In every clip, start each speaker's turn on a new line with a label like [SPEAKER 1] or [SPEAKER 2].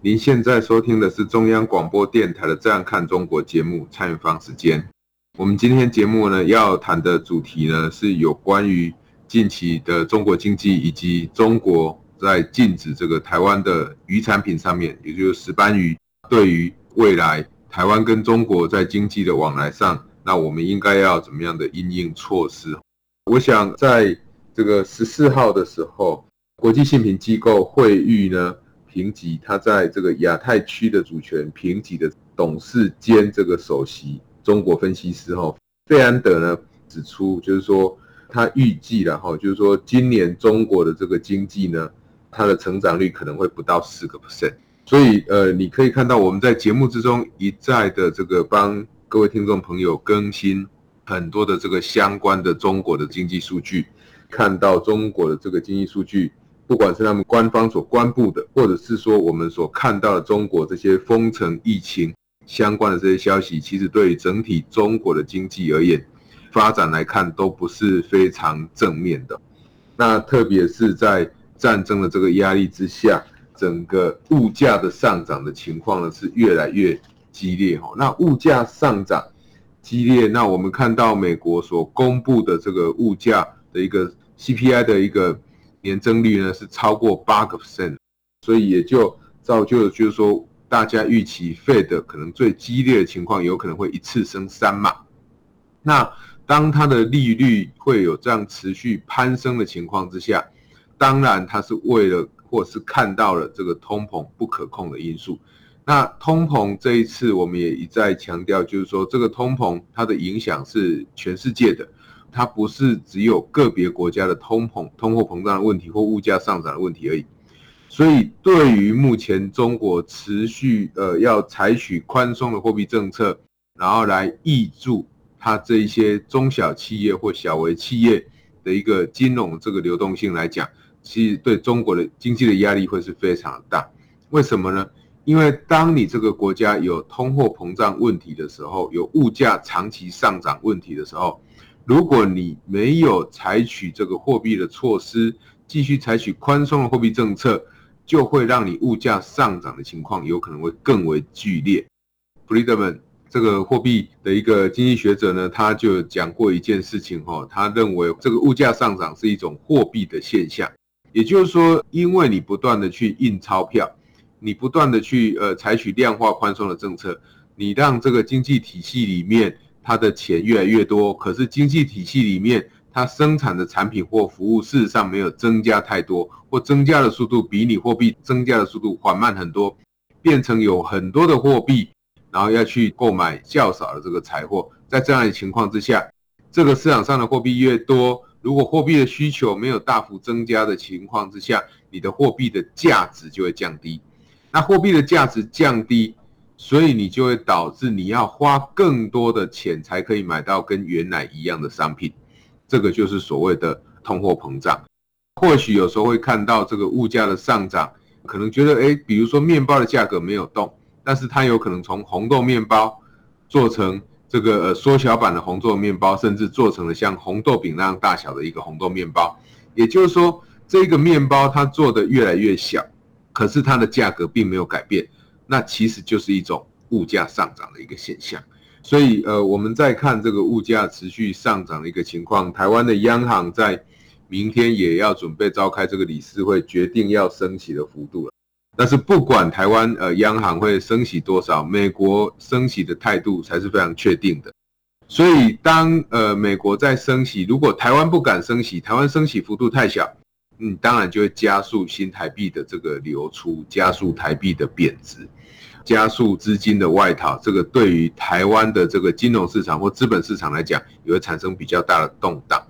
[SPEAKER 1] 您现在收听的是中央广播电台的《这样看中国》节目，蔡明芳时间。我们今天节目呢要谈的主题呢是有关于近期的中国经济以及中国在禁止这个台湾的鱼产品上面，也就是石斑鱼，对于未来台湾跟中国在经济的往来上，那我们应该要怎么样的因应措施？我想在这个十四号的时候。国际信评机构会议呢评级，他在这个亚太区的主权评级的董事兼这个首席中国分析师哈费安德呢指出，就是说他预计了哈，就是说今年中国的这个经济呢，它的成长率可能会不到四个 percent。所以呃，你可以看到我们在节目之中一再的这个帮各位听众朋友更新很多的这个相关的中国的经济数据，看到中国的这个经济数据。不管是他们官方所公布的，或者是说我们所看到的中国这些封城疫情相关的这些消息，其实对于整体中国的经济而言，发展来看都不是非常正面的。那特别是在战争的这个压力之下，整个物价的上涨的情况呢是越来越激烈哈。那物价上涨激烈，那我们看到美国所公布的这个物价的一个 CPI 的一个。年增率呢是超过八个 percent，所以也就造就就是说，大家预期 Fed 可能最激烈的情况，有可能会一次升三码。那当它的利率会有这样持续攀升的情况之下，当然它是为了或是看到了这个通膨不可控的因素。那通膨这一次我们也一再强调，就是说这个通膨它的影响是全世界的。它不是只有个别国家的通膨、通货膨胀的问题或物价上涨的问题而已，所以对于目前中国持续呃要采取宽松的货币政策，然后来挹注它这一些中小企业或小微企业的一个金融这个流动性来讲，其实对中国的经济的压力会是非常大。为什么呢？因为当你这个国家有通货膨胀问题的时候，有物价长期上涨问题的时候。如果你没有采取这个货币的措施，继续采取宽松的货币政策，就会让你物价上涨的情况有可能会更为剧烈。Friedman 这个货币的一个经济学者呢，他就讲过一件事情哈，他认为这个物价上涨是一种货币的现象，也就是说，因为你不断的去印钞票，你不断的去呃采取量化宽松的政策，你让这个经济体系里面。它的钱越来越多，可是经济体系里面，它生产的产品或服务事实上没有增加太多，或增加的速度比你货币增加的速度缓慢很多，变成有很多的货币，然后要去购买较少的这个财货。在这样的情况之下，这个市场上的货币越多，如果货币的需求没有大幅增加的情况之下，你的货币的价值就会降低。那货币的价值降低。所以你就会导致你要花更多的钱才可以买到跟原来一样的商品，这个就是所谓的通货膨胀。或许有时候会看到这个物价的上涨，可能觉得诶，比如说面包的价格没有动，但是它有可能从红豆面包做成这个呃缩小版的红豆面包，甚至做成了像红豆饼那样大小的一个红豆面包。也就是说，这个面包它做的越来越小，可是它的价格并没有改变。那其实就是一种物价上涨的一个现象，所以呃，我们在看这个物价持续上涨的一个情况，台湾的央行在明天也要准备召开这个理事会，决定要升息的幅度了。但是不管台湾呃央行会升息多少，美国升息的态度才是非常确定的。所以当呃美国在升息，如果台湾不敢升息，台湾升息幅度太小。嗯，当然就会加速新台币的这个流出，加速台币的贬值，加速资金的外逃。这个对于台湾的这个金融市场或资本市场来讲，也会产生比较大的动荡。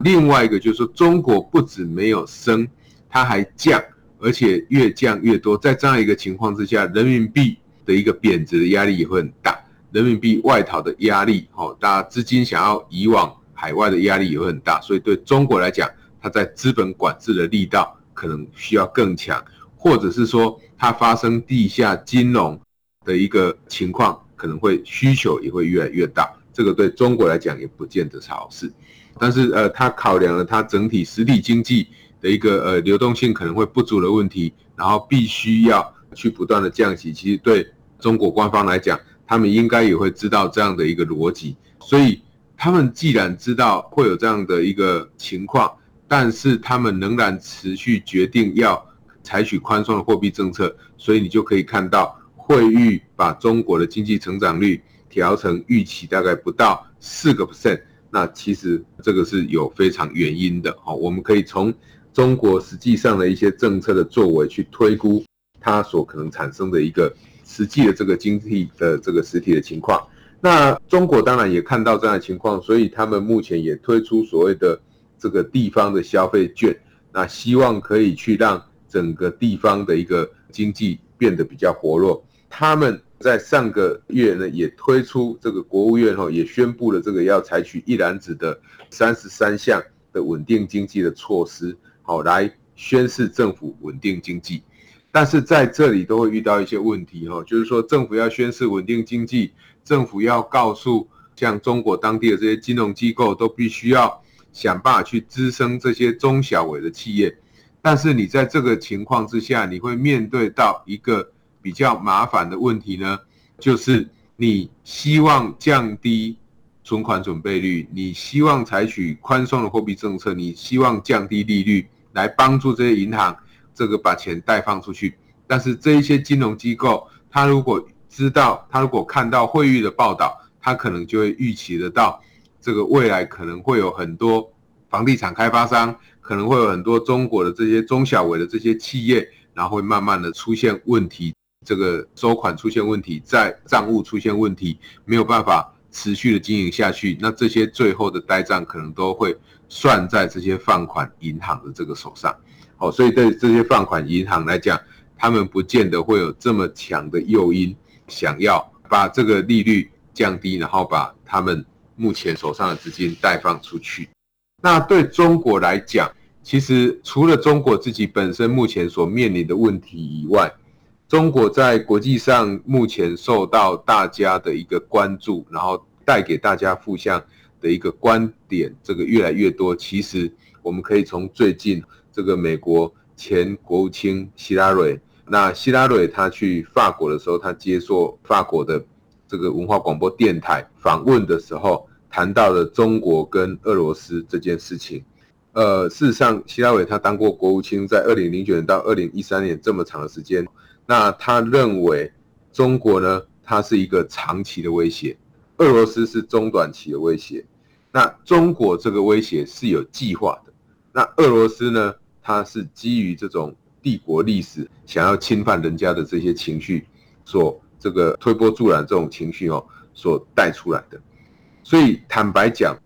[SPEAKER 1] 另外一个就是说，中国不止没有升，它还降，而且越降越多。在这样一个情况之下，人民币的一个贬值的压力也会很大，人民币外逃的压力，哦，大家资金想要移往海外的压力也会很大。所以对中国来讲，它在资本管制的力道可能需要更强，或者是说它发生地下金融的一个情况，可能会需求也会越来越大。这个对中国来讲也不见得是好事。但是呃，它考量了它整体实体经济的一个呃流动性可能会不足的问题，然后必须要去不断的降息。其实对中国官方来讲，他们应该也会知道这样的一个逻辑。所以他们既然知道会有这样的一个情况，但是他们仍然持续决定要采取宽松的货币政策。所以你就可以看到，惠誉把中国的经济成长率调成预期大概不到四个 percent。那其实这个是有非常原因的。好，我们可以从中国实际上的一些政策的作为去推估它所可能产生的一个实际的这个经济的这个实体的情况。那中国当然也看到这样的情况，所以他们目前也推出所谓的这个地方的消费券，那希望可以去让整个地方的一个经济变得比较活络。他们在上个月呢，也推出这个国务院哈，也宣布了这个要采取一篮子的三十三项的稳定经济的措施，好来宣示政府稳定经济。但是在这里都会遇到一些问题哈，就是说政府要宣示稳定经济，政府要告诉像中国当地的这些金融机构，都必须要想办法去支撑这些中小微的企业。但是你在这个情况之下，你会面对到一个。比较麻烦的问题呢，就是你希望降低存款准备率，你希望采取宽松的货币政策，你希望降低利率来帮助这些银行这个把钱贷放出去。但是这一些金融机构，他如果知道，他如果看到惠誉的报道，他可能就会预期得到，这个未来可能会有很多房地产开发商，可能会有很多中国的这些中小微的这些企业，然后会慢慢的出现问题。这个收款出现问题，在账务出现问题，没有办法持续的经营下去，那这些最后的呆账可能都会算在这些放款银行的这个手上。好，所以对这些放款银行来讲，他们不见得会有这么强的诱因，想要把这个利率降低，然后把他们目前手上的资金贷放出去。那对中国来讲，其实除了中国自己本身目前所面临的问题以外，中国在国际上目前受到大家的一个关注，然后带给大家负向的一个观点，这个越来越多。其实我们可以从最近这个美国前国务卿希拉蕊，那希拉蕊他去法国的时候，他接受法国的这个文化广播电台访问的时候，谈到了中国跟俄罗斯这件事情。呃，事实上，希拉蕊他当过国务卿，在二零零九年到二零一三年这么长的时间。那他认为中国呢，它是一个长期的威胁，俄罗斯是中短期的威胁。那中国这个威胁是有计划的，那俄罗斯呢，它是基于这种帝国历史，想要侵犯人家的这些情绪，所这个推波助澜这种情绪哦，所带出来的。所以坦白讲，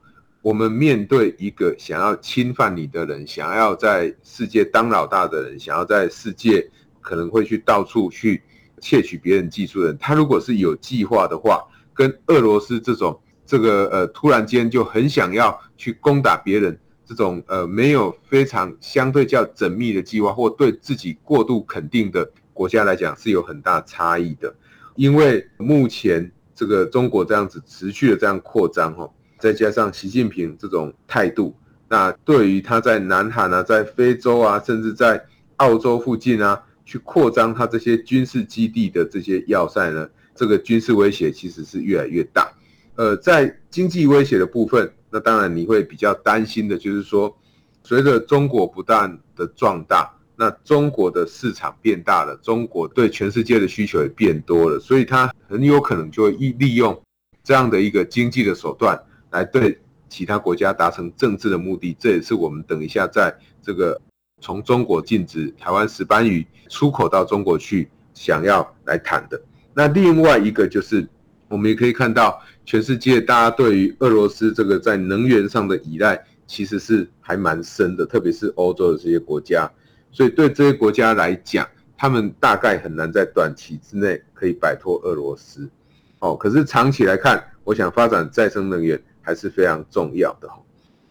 [SPEAKER 1] 我们面对一个想要侵犯你的人，想要在世界当老大的人，想要在世界。可能会去到处去窃取别人技术的人，他如果是有计划的话，跟俄罗斯这种这个呃突然间就很想要去攻打别人这种呃没有非常相对较缜密的计划，或对自己过度肯定的国家来讲是有很大差异的。因为目前这个中国这样子持续的这样扩张哈，再加上习近平这种态度，那对于他在南韩啊、在非洲啊，甚至在澳洲附近啊。去扩张他这些军事基地的这些要塞呢，这个军事威胁其实是越来越大。呃，在经济威胁的部分，那当然你会比较担心的就是说，随着中国不断的壮大，那中国的市场变大了，中国对全世界的需求也变多了，所以它很有可能就会利用这样的一个经济的手段来对其他国家达成政治的目的。这也是我们等一下在这个。从中国禁止台湾石斑鱼出口到中国去，想要来谈的。那另外一个就是，我们也可以看到，全世界大家对于俄罗斯这个在能源上的依赖，其实是还蛮深的，特别是欧洲的这些国家。所以对这些国家来讲，他们大概很难在短期之内可以摆脱俄罗斯。哦，可是长期来看，我想发展再生能源还是非常重要的。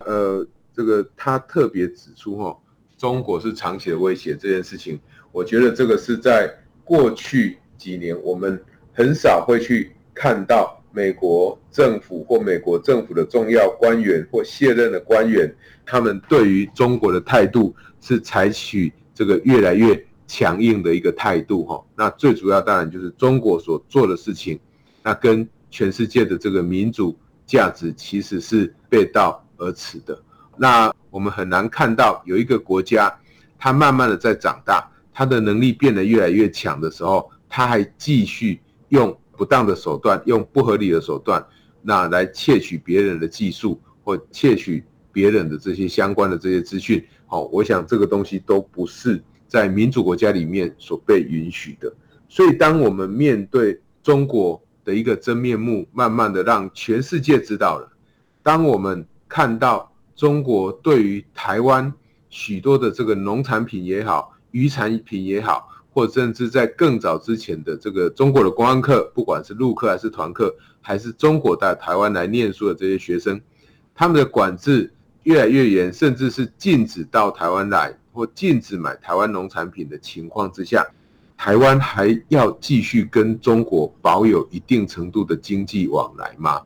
[SPEAKER 1] 呃，这个他特别指出，哈，中国是长期的威胁这件事情，我觉得这个是在过去几年我们很少会去看到美国政府或美国政府的重要官员或卸任的官员，他们对于中国的态度是采取这个越来越强硬的一个态度，哈。那最主要当然就是中国所做的事情。那跟全世界的这个民主价值其实是背道而驰的。那我们很难看到有一个国家，它慢慢的在长大，它的能力变得越来越强的时候，它还继续用不当的手段，用不合理的手段，那来窃取别人的技术或窃取别人的这些相关的这些资讯。好，我想这个东西都不是在民主国家里面所被允许的。所以，当我们面对中国，的一个真面目，慢慢的让全世界知道了。当我们看到中国对于台湾许多的这个农产品也好，渔产品也好，或甚至在更早之前的这个中国的观光客，不管是陆客还是团客，还是中国到台湾来念书的这些学生，他们的管制越来越严，甚至是禁止到台湾来或禁止买台湾农产品的情况之下。台湾还要继续跟中国保有一定程度的经济往来吗？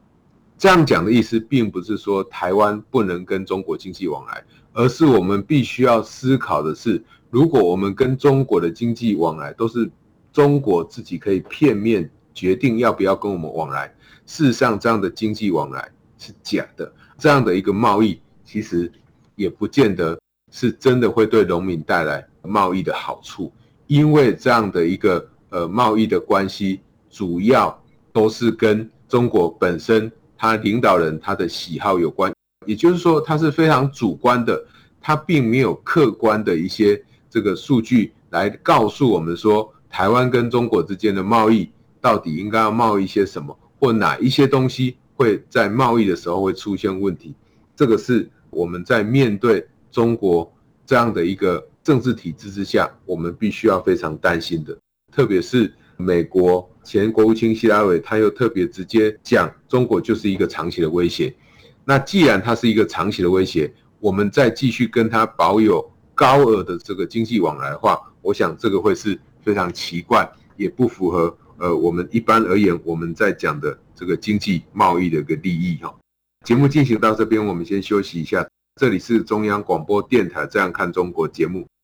[SPEAKER 1] 这样讲的意思，并不是说台湾不能跟中国经济往来，而是我们必须要思考的是，如果我们跟中国的经济往来都是中国自己可以片面决定要不要跟我们往来，事实上这样的经济往来是假的，这样的一个贸易其实也不见得是真的会对农民带来贸易的好处。因为这样的一个呃贸易的关系，主要都是跟中国本身他领导人他的喜好有关，也就是说，他是非常主观的，他并没有客观的一些这个数据来告诉我们说，台湾跟中国之间的贸易到底应该要贸易些什么，或哪一些东西会在贸易的时候会出现问题，这个是我们在面对中国这样的一个。政治体制之下，我们必须要非常担心的，特别是美国前国务卿希拉蕊，他又特别直接讲，中国就是一个长期的威胁。那既然它是一个长期的威胁，我们再继续跟他保有高额的这个经济往来的话，我想这个会是非常奇怪，也不符合呃我们一般而言我们在讲的这个经济贸易的一个利益哈。节目进行到这边，我们先休息一下。这里是中央广播电台《这样看中国》节目。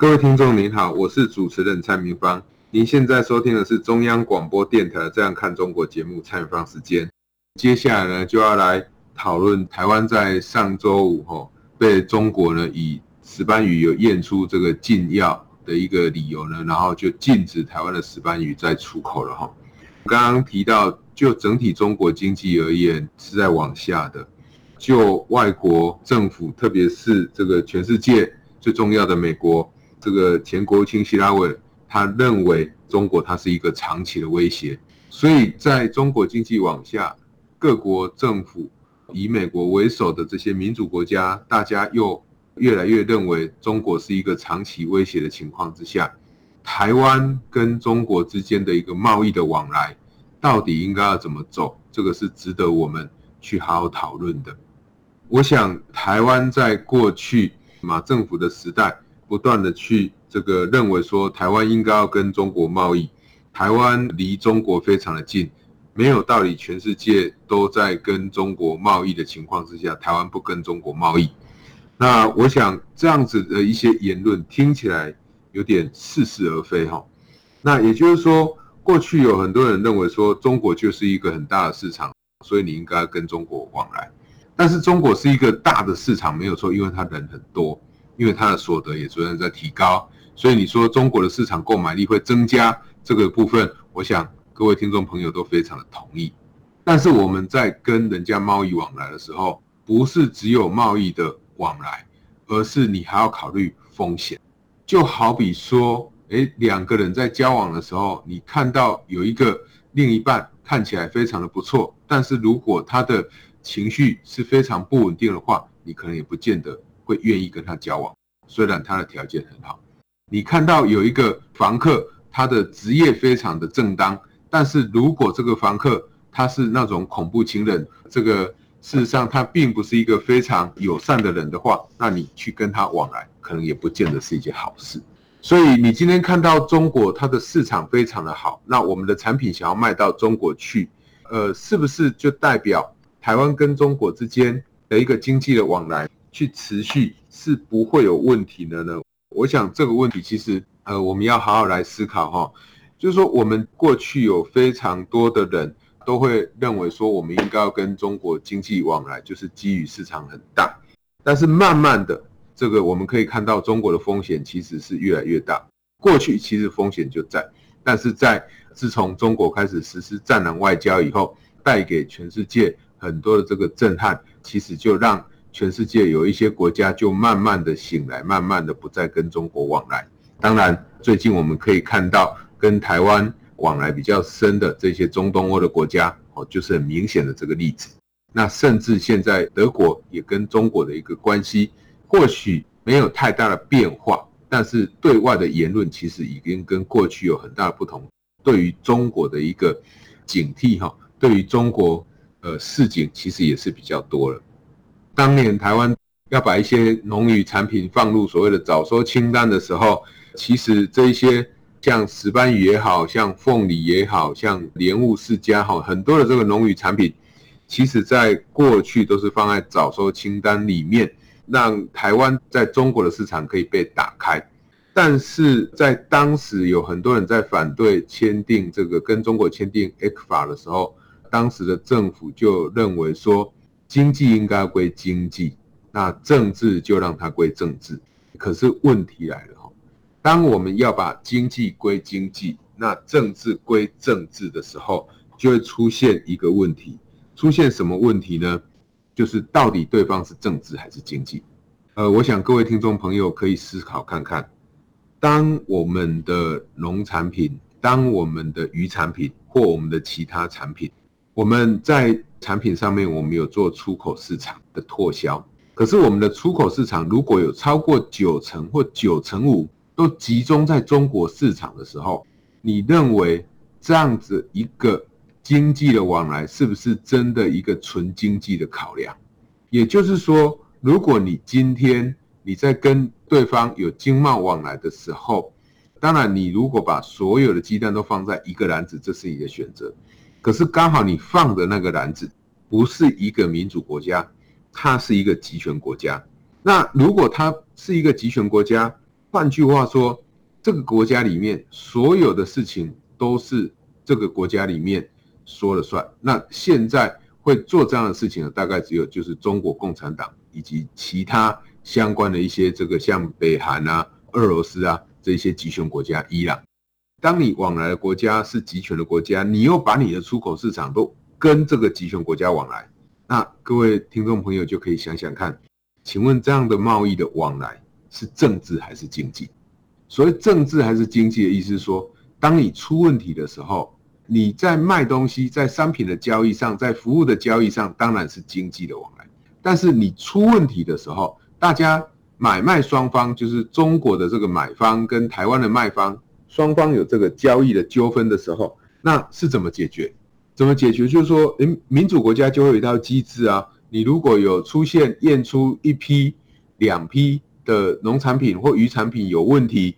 [SPEAKER 1] 各位听众您好，我是主持人蔡明芳。您现在收听的是中央广播电台《这样看中国》节目，蔡明芳时间。接下来呢，就要来讨论台湾在上周五吼、被中国呢以石斑鱼有验出这个禁药的一个理由呢，然后就禁止台湾的石斑鱼再出口了哈、哦。刚刚提到，就整体中国经济而言是在往下的，就外国政府，特别是这个全世界最重要的美国。这个前国务卿希拉蕊，他认为中国它是一个长期的威胁，所以在中国经济往下，各国政府以美国为首的这些民主国家，大家又越来越认为中国是一个长期威胁的情况之下，台湾跟中国之间的一个贸易的往来，到底应该要怎么走？这个是值得我们去好好讨论的。我想，台湾在过去马政府的时代。不断的去这个认为说台湾应该要跟中国贸易，台湾离中国非常的近，没有道理全世界都在跟中国贸易的情况之下，台湾不跟中国贸易。那我想这样子的一些言论听起来有点似是而非哈。那也就是说，过去有很多人认为说中国就是一个很大的市场，所以你应该跟中国往来。但是中国是一个大的市场没有错，因为它人很多，因为它的所得也逐渐在提高，所以你说中国的市场购买力会增加这个部分，我想各位听众朋友都非常的同意。但是我们在跟人家贸易往来的时候，不是只有贸易的往来，而是你还要考虑风险。就好比说，诶，两个人在交往的时候，你看到有一个另一半看起来非常的不错，但是如果他的情绪是非常不稳定的话，你可能也不见得会愿意跟他交往。虽然他的条件很好，你看到有一个房客，他的职业非常的正当，但是如果这个房客他是那种恐怖情人，这个事实上他并不是一个非常友善的人的话，那你去跟他往来，可能也不见得是一件好事。所以你今天看到中国它的市场非常的好，那我们的产品想要卖到中国去，呃，是不是就代表？台湾跟中国之间的一个经济的往来去持续是不会有问题的呢？我想这个问题其实呃我们要好好来思考哈，就是说我们过去有非常多的人都会认为说我们应该要跟中国经济往来，就是基于市场很大，但是慢慢的这个我们可以看到中国的风险其实是越来越大。过去其实风险就在，但是在自从中国开始实施战狼外交以后，带给全世界。很多的这个震撼，其实就让全世界有一些国家就慢慢的醒来，慢慢的不再跟中国往来。当然，最近我们可以看到跟台湾往来比较深的这些中东欧的国家，哦，就是很明显的这个例子。那甚至现在德国也跟中国的一个关系，或许没有太大的变化，但是对外的言论其实已经跟过去有很大的不同。对于中国的一个警惕，哈，对于中国。呃，市井其实也是比较多了。当年台湾要把一些农渔产品放入所谓的早收清单的时候，其实这一些像石斑鱼也好，像凤梨也好，像莲雾世家哈，很多的这个农渔产品，其实在过去都是放在早收清单里面，让台湾在中国的市场可以被打开。但是在当时有很多人在反对签订这个跟中国签订 ECFA 的时候。当时的政府就认为说，经济应该归经济，那政治就让它归政治。可是问题来了，当我们要把经济归经济，那政治归政治的时候，就会出现一个问题。出现什么问题呢？就是到底对方是政治还是经济？呃，我想各位听众朋友可以思考看看，当我们的农产品、当我们的渔产品或我们的其他产品。我们在产品上面，我们有做出口市场的拓销。可是我们的出口市场如果有超过九成或九成五都集中在中国市场的时候，你认为这样子一个经济的往来是不是真的一个纯经济的考量？也就是说，如果你今天你在跟对方有经贸往来的时候，当然你如果把所有的鸡蛋都放在一个篮子，这是你的选择。可是刚好你放的那个篮子不是一个民主国家，它是一个集权国家。那如果它是一个集权国家，换句话说，这个国家里面所有的事情都是这个国家里面说了算。那现在会做这样的事情的，大概只有就是中国共产党以及其他相关的一些这个像北韩啊、俄罗斯啊这些集权国家，伊朗。当你往来的国家是集权的国家，你又把你的出口市场都跟这个集权国家往来，那各位听众朋友就可以想想看，请问这样的贸易的往来是政治还是经济？所谓政治还是经济的意思是说，当你出问题的时候，你在卖东西、在商品的交易上、在服务的交易上，当然是经济的往来。但是你出问题的时候，大家买卖双方就是中国的这个买方跟台湾的卖方。双方有这个交易的纠纷的时候，那是怎么解决？怎么解决？就是说，诶，民主国家就会有一套机制啊。你如果有出现验出一批、两批的农产品或鱼产品有问题，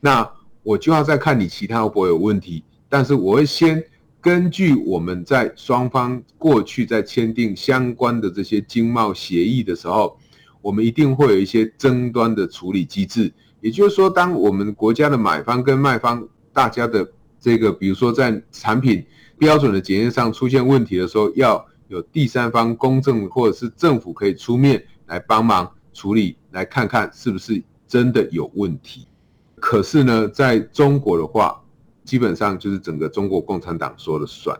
[SPEAKER 1] 那我就要再看你其他会不会有问题。但是我会先根据我们在双方过去在签订相关的这些经贸协议的时候，我们一定会有一些争端的处理机制。也就是说，当我们国家的买方跟卖方大家的这个，比如说在产品标准的检验上出现问题的时候，要有第三方公正或者是政府可以出面来帮忙处理，来看看是不是真的有问题。可是呢，在中国的话，基本上就是整个中国共产党说了算。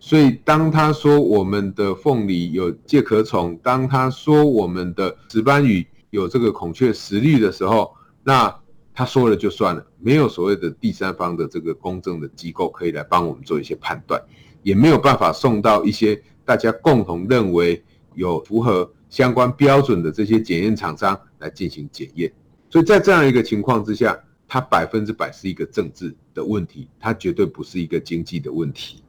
[SPEAKER 1] 所以当他说我们的凤梨有介壳虫，当他说我们的石斑鱼有这个孔雀石绿的时候，那他说了就算了，没有所谓的第三方的这个公正的机构可以来帮我们做一些判断，也没有办法送到一些大家共同认为有符合相关标准的这些检验厂商来进行检验。所以在这样一个情况之下，它百分之百是一个政治的问题，它绝对不是一个经济的问题。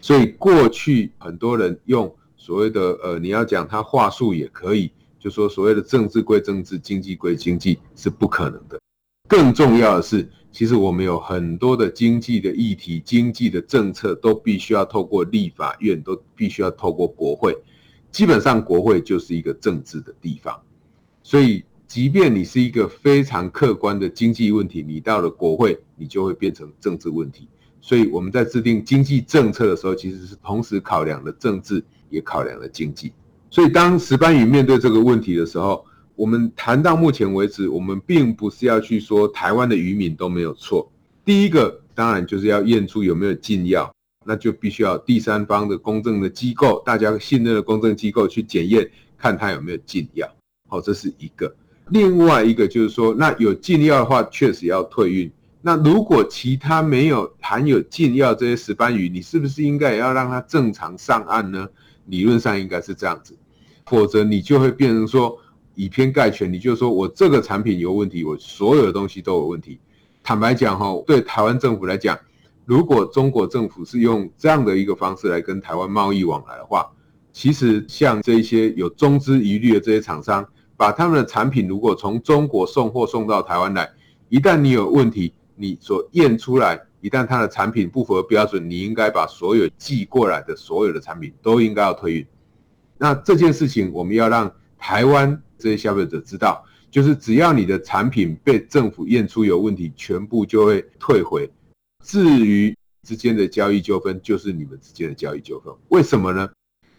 [SPEAKER 1] 所以过去很多人用所谓的呃，你要讲它话术也可以。就说所谓的政治归政治，经济归经济是不可能的。更重要的是，其实我们有很多的经济的议题、经济的政策都必须要透过立法院，都必须要透过国会。基本上，国会就是一个政治的地方。所以，即便你是一个非常客观的经济问题，你到了国会，你就会变成政治问题。所以，我们在制定经济政策的时候，其实是同时考量了政治，也考量了经济。所以，当石斑鱼面对这个问题的时候，我们谈到目前为止，我们并不是要去说台湾的渔民都没有错。第一个，当然就是要验出有没有禁药，那就必须要第三方的公正的机构，大家信任的公正机构去检验，看它有没有禁药。好，这是一个。另外一个就是说，那有禁药的话，确实要退运。那如果其他没有含有禁药这些石斑鱼，你是不是应该也要让它正常上岸呢？理论上应该是这样子。否则你就会变成说以偏概全，你就说我这个产品有问题，我所有的东西都有问题。坦白讲哈，对台湾政府来讲，如果中国政府是用这样的一个方式来跟台湾贸易往来的话，其实像这些有中资疑虑的这些厂商，把他们的产品如果从中国送货送到台湾来，一旦你有问题，你所验出来，一旦他的产品不符合标准，你应该把所有寄过来的所有的产品都应该要退运。那这件事情，我们要让台湾这些消费者知道，就是只要你的产品被政府验出有问题，全部就会退回。至于之间的交易纠纷，就是你们之间的交易纠纷。为什么呢？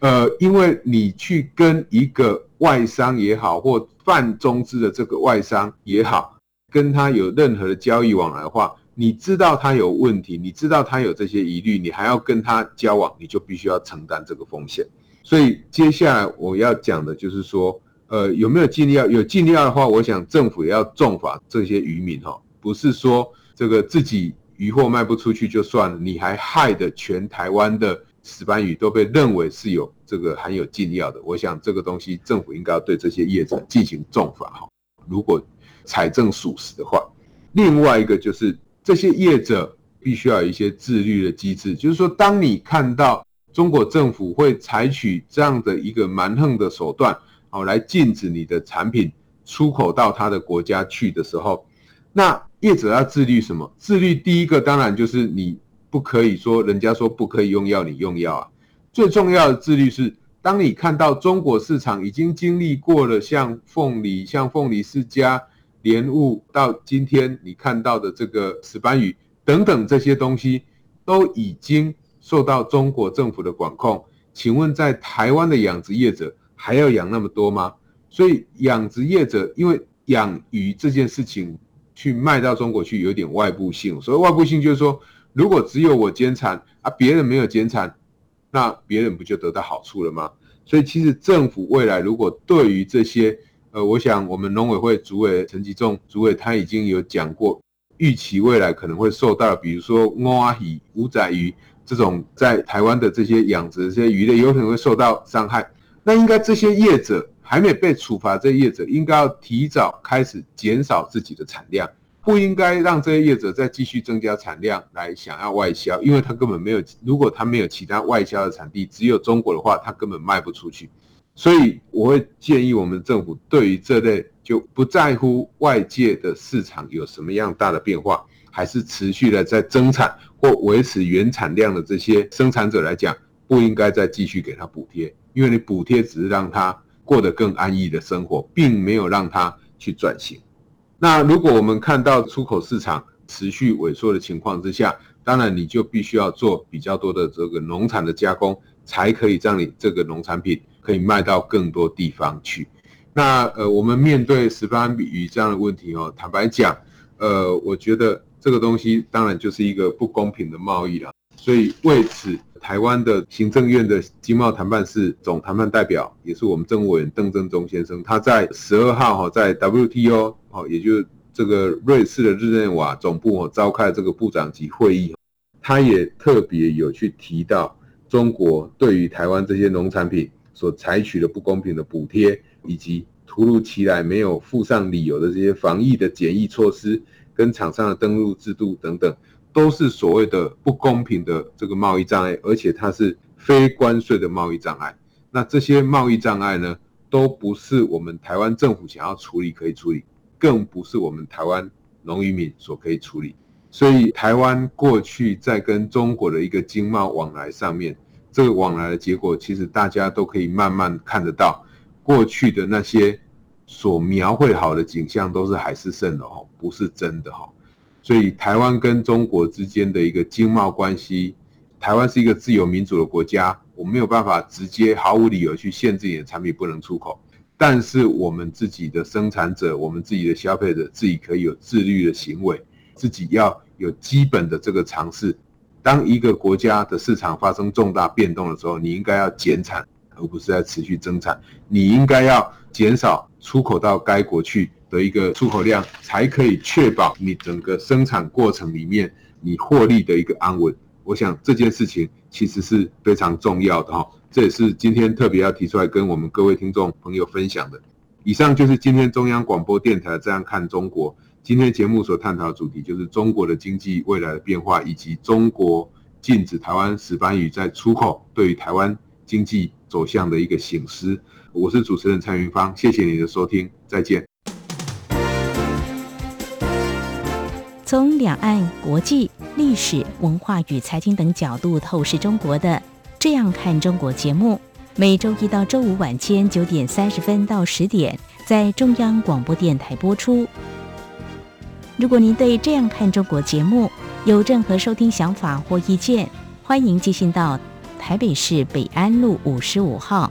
[SPEAKER 1] 呃，因为你去跟一个外商也好，或泛中资的这个外商也好，跟他有任何的交易往来的话，你知道他有问题，你知道他有这些疑虑，你还要跟他交往，你就必须要承担这个风险。所以接下来我要讲的就是说，呃，有没有禁药？有禁药的话，我想政府也要重罚这些渔民哈，不是说这个自己渔获卖不出去就算了，你还害得全台湾的石斑鱼都被认为是有这个含有禁药的。我想这个东西政府应该要对这些业者进行重罚哈。如果财政属实的话，另外一个就是这些业者必须要有一些自律的机制，就是说当你看到。中国政府会采取这样的一个蛮横的手段，好来禁止你的产品出口到他的国家去的时候，那业者要自律什么？自律第一个当然就是你不可以说人家说不可以用药，你用药啊。最重要的自律是，当你看到中国市场已经经历过了像凤梨、像凤梨世家、莲雾，到今天你看到的这个石斑鱼等等这些东西，都已经。受到中国政府的管控，请问在台湾的养殖业者还要养那么多吗？所以养殖业者因为养鱼这件事情去卖到中国去有点外部性，所以外部性就是说，如果只有我减产啊，别人没有减产，那别人不就得到好处了吗？所以其实政府未来如果对于这些，呃，我想我们农委会主委陈吉仲主委他已经有讲过，预期未来可能会受到，比如说乌阿鱼、午仔鱼。这种在台湾的这些养殖这些鱼类有可能会受到伤害，那应该这些业者还没被处罚，这些业者应该要提早开始减少自己的产量，不应该让这些业者再继续增加产量来想要外销，因为他根本没有，如果他没有其他外销的产地，只有中国的话，他根本卖不出去。所以我会建议我们政府对于这类就不在乎外界的市场有什么样大的变化，还是持续的在增产或维持原产量的这些生产者来讲，不应该再继续给他补贴，因为你补贴只是让他过得更安逸的生活，并没有让他去转型。那如果我们看到出口市场持续萎缩的情况之下，当然你就必须要做比较多的这个农产的加工，才可以让你这个农产品可以卖到更多地方去。那呃，我们面对石斑鱼这样的问题哦，坦白讲，呃，我觉得这个东西当然就是一个不公平的贸易了。所以为此，台湾的行政院的经贸谈判室总谈判代表，也是我们政务委员邓正中先生，他在十二号哈，在 WTO 哦，也就是这个瑞士的日内瓦总部哦，召开这个部长级会议，他也特别有去提到中国对于台湾这些农产品所采取的不公平的补贴，以及突如其来没有附上理由的这些防疫的检疫措施，跟厂商的登录制度等等。都是所谓的不公平的这个贸易障碍，而且它是非关税的贸易障碍。那这些贸易障碍呢，都不是我们台湾政府想要处理可以处理，更不是我们台湾农渔民所可以处理。所以，台湾过去在跟中国的一个经贸往来上面，这个往来的结果，其实大家都可以慢慢看得到，过去的那些所描绘好的景象，都是海市蜃楼，不是真的哈。所以，台湾跟中国之间的一个经贸关系，台湾是一个自由民主的国家，我没有办法直接毫无理由去限制你的产品不能出口。但是，我们自己的生产者，我们自己的消费者，自己可以有自律的行为，自己要有基本的这个尝试。当一个国家的市场发生重大变动的时候，你应该要减产，而不是在持续增产。你应该要减少出口到该国去。的一个出口量，才可以确保你整个生产过程里面你获利的一个安稳。我想这件事情其实是非常重要的哈，这也是今天特别要提出来跟我们各位听众朋友分享的。以上就是今天中央广播电台这样看中国今天节目所探讨的主题，就是中国的经济未来的变化，以及中国禁止台湾石斑鱼在出口对于台湾经济走向的一个醒思。我是主持人蔡云芳，谢谢你的收听，再见。
[SPEAKER 2] 从两岸、国际、历史文化与财经等角度透视中国的《这样看中国》节目，每周一到周五晚间九点三十分到十点在中央广播电台播出。如果您对《这样看中国》节目有任何收听想法或意见，欢迎寄信到台北市北安路五十五号，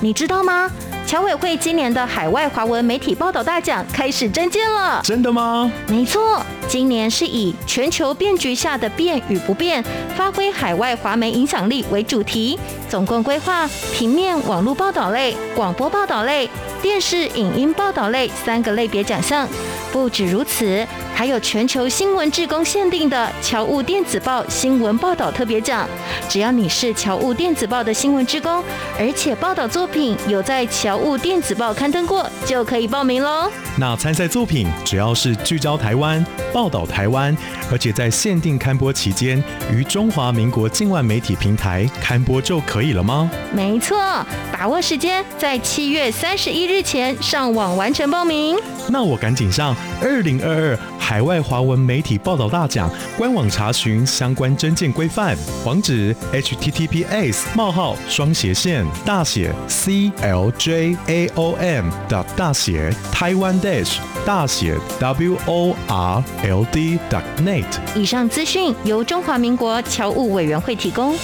[SPEAKER 3] 你知道吗？侨委会今年的海外华文媒体报道大奖开始征件了。
[SPEAKER 4] 真的吗？
[SPEAKER 3] 没错，今年是以全球变局下的变与不变，发挥海外华媒影响力为主题，总共规划平面、网络报道类、广播报道类、电视影音报道类三个类别奖项。不止如此，还有全球新闻志工限定的侨务电子报新闻报道特别奖。只要你是侨务电子报的新闻志工，而且报道作品有在侨务电子报刊登过，就可以报名喽。
[SPEAKER 4] 那参赛作品只要是聚焦台湾、报道台湾，而且在限定刊播期间于中华民国境外媒体平台刊播就可以了吗？
[SPEAKER 3] 没错，把握时间，在七月三十一日前上网完成报名。
[SPEAKER 4] 那我赶紧上二零二二海外华文媒体报道大奖官网查询相关征件规范，网址：https: 冒号双斜线大写 c l j a o m. 的大写台湾 dash 大写 world dot net。
[SPEAKER 3] 以上资讯由中华民国侨务委员会提供。